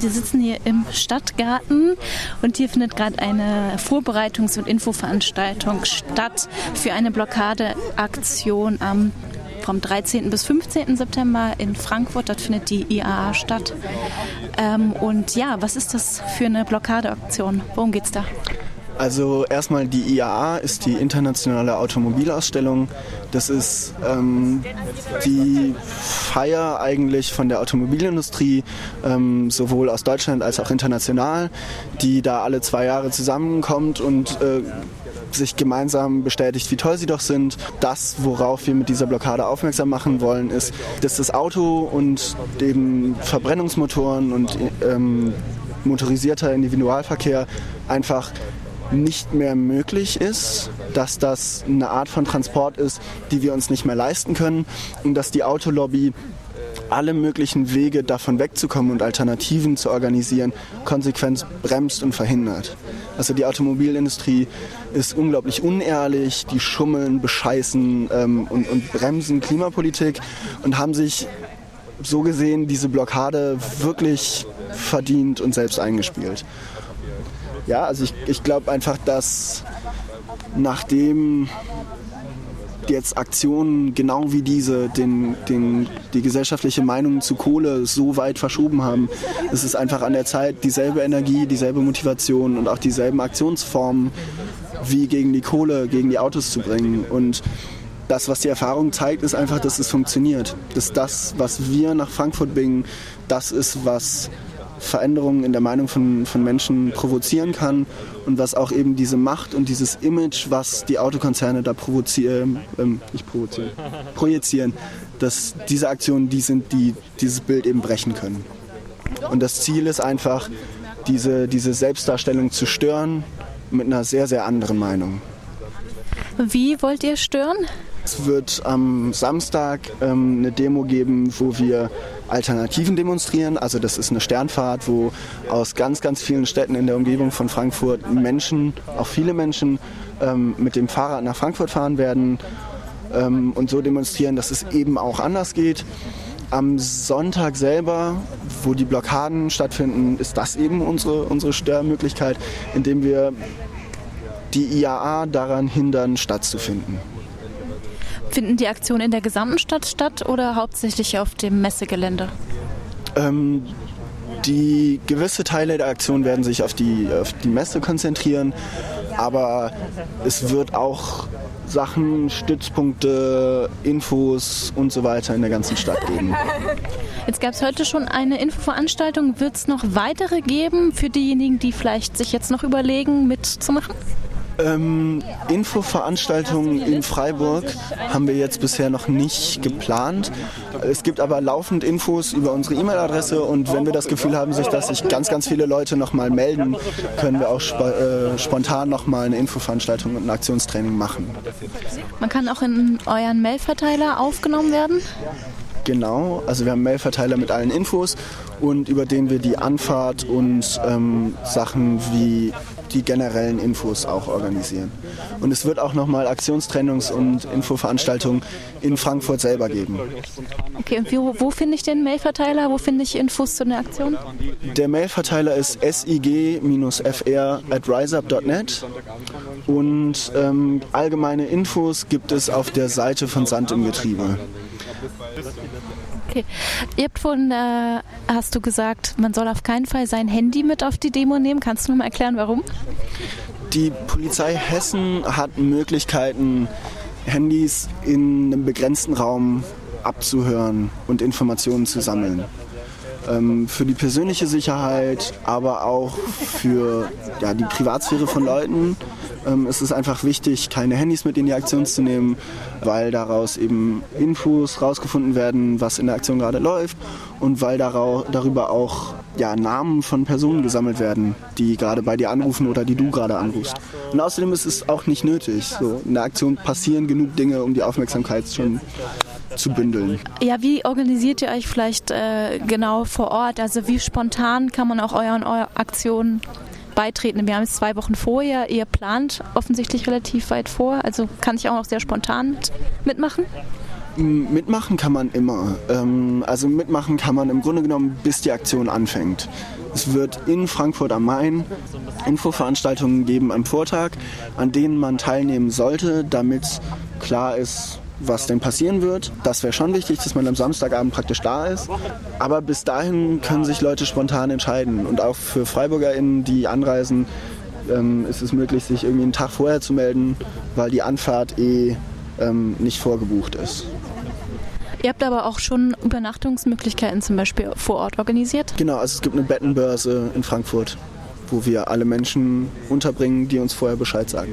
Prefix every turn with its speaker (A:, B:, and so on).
A: Wir sitzen hier im Stadtgarten und hier findet gerade eine Vorbereitungs- und Infoveranstaltung statt für eine Blockadeaktion am vom 13. bis 15. September in Frankfurt. Dort findet die IAA statt. Ähm, und ja, was ist das für eine Blockadeaktion? Worum geht es da?
B: Also erstmal die IAA ist die internationale Automobilausstellung. Das ist ähm, die Feier eigentlich von der Automobilindustrie, ähm, sowohl aus Deutschland als auch international, die da alle zwei Jahre zusammenkommt und äh, sich gemeinsam bestätigt, wie toll sie doch sind. Das, worauf wir mit dieser Blockade aufmerksam machen wollen, ist, dass das Auto und eben Verbrennungsmotoren und ähm, motorisierter Individualverkehr einfach nicht mehr möglich ist, dass das eine Art von Transport ist, die wir uns nicht mehr leisten können und dass die Autolobby alle möglichen Wege davon wegzukommen und Alternativen zu organisieren, konsequent bremst und verhindert. Also die Automobilindustrie ist unglaublich unehrlich, die schummeln, bescheißen ähm, und, und bremsen Klimapolitik und haben sich so gesehen diese Blockade wirklich verdient und selbst eingespielt. Ja, also ich, ich glaube einfach, dass nachdem jetzt Aktionen genau wie diese den, den, die gesellschaftliche Meinung zu Kohle so weit verschoben haben, ist es einfach an der Zeit, dieselbe Energie, dieselbe Motivation und auch dieselben Aktionsformen wie gegen die Kohle, gegen die Autos zu bringen. Und das, was die Erfahrung zeigt, ist einfach, dass es funktioniert. Dass das, was wir nach Frankfurt bringen, das ist, was Veränderungen in der Meinung von, von Menschen provozieren kann und was auch eben diese Macht und dieses Image, was die Autokonzerne da provozieren, ähm, nicht provozieren, projizieren, dass diese Aktionen die sind, die dieses Bild eben brechen können. Und das Ziel ist einfach, diese, diese Selbstdarstellung zu stören mit einer sehr, sehr anderen Meinung.
A: Wie wollt ihr stören?
B: Es wird am Samstag ähm, eine Demo geben, wo wir Alternativen demonstrieren. Also das ist eine Sternfahrt, wo aus ganz, ganz vielen Städten in der Umgebung von Frankfurt Menschen, auch viele Menschen, ähm, mit dem Fahrrad nach Frankfurt fahren werden ähm, und so demonstrieren, dass es eben auch anders geht. Am Sonntag selber, wo die Blockaden stattfinden, ist das eben unsere, unsere Störmöglichkeit, indem wir die IAA daran hindern, stattzufinden.
A: Finden die Aktionen in der gesamten Stadt statt oder hauptsächlich auf dem Messegelände?
B: Ähm, die gewisse Teile der Aktion werden sich auf die, auf die Messe konzentrieren, aber es wird auch Sachen, Stützpunkte, Infos und so weiter in der ganzen Stadt geben.
A: Jetzt gab es heute schon eine Infoveranstaltung. Wird es noch weitere geben für diejenigen, die vielleicht sich jetzt noch überlegen, mitzumachen?
B: Ähm, Infoveranstaltungen in Freiburg haben wir jetzt bisher noch nicht geplant. Es gibt aber laufend Infos über unsere E-Mail-Adresse und wenn wir das Gefühl haben, sich, dass sich ganz, ganz viele Leute nochmal melden, können wir auch sp äh, spontan nochmal eine Infoveranstaltung und ein Aktionstraining machen.
A: Man kann auch in euren Mailverteiler aufgenommen werden?
B: Genau, also wir haben einen Mailverteiler mit allen Infos und über den wir die Anfahrt und ähm, Sachen wie die generellen Infos auch organisieren. Und es wird auch nochmal Aktionstrainings- und Infoveranstaltungen in Frankfurt selber geben.
A: Okay, und wo, wo finde ich den Mailverteiler? Wo finde ich Infos zu der Aktion?
B: Der Mailverteiler ist sig-fr at riseup.net und ähm, allgemeine Infos gibt es auf der Seite von Sand im Getriebe.
A: Okay. Ihr habt vorhin, äh, hast du gesagt, man soll auf keinen Fall sein Handy mit auf die Demo nehmen. Kannst du noch mal erklären, warum?
B: Die Polizei Hessen hat Möglichkeiten, Handys in einem begrenzten Raum abzuhören und Informationen zu sammeln. Ähm, für die persönliche Sicherheit, aber auch für ja, die Privatsphäre von Leuten ähm, ist einfach wichtig, keine Handys mit in die Aktion zu nehmen, weil daraus eben Infos rausgefunden werden, was in der Aktion gerade läuft und weil darüber auch ja, Namen von Personen gesammelt werden, die gerade bei dir anrufen oder die du gerade anrufst. Und außerdem ist es auch nicht nötig. So, in der Aktion passieren genug Dinge, um die Aufmerksamkeit schon zu bündeln.
A: Ja, wie organisiert ihr euch vielleicht äh, genau vor Ort? Also wie spontan kann man auch euren eure Aktionen beitreten? Wir haben es zwei Wochen vorher. Ihr plant offensichtlich relativ weit vor. Also kann ich auch noch sehr spontan mitmachen?
B: Mitmachen kann man immer. Ähm, also mitmachen kann man im Grunde genommen, bis die Aktion anfängt. Es wird in Frankfurt am Main Infoveranstaltungen geben am Vortag, an denen man teilnehmen sollte, damit klar ist, was denn passieren wird. Das wäre schon wichtig, dass man am Samstagabend praktisch da ist. Aber bis dahin können sich Leute spontan entscheiden. Und auch für FreiburgerInnen, die anreisen, ähm, ist es möglich, sich irgendwie einen Tag vorher zu melden, weil die Anfahrt eh ähm, nicht vorgebucht ist.
A: Ihr habt aber auch schon Übernachtungsmöglichkeiten zum Beispiel vor Ort organisiert?
B: Genau, also es gibt eine Bettenbörse in Frankfurt, wo wir alle Menschen unterbringen, die uns vorher Bescheid sagen.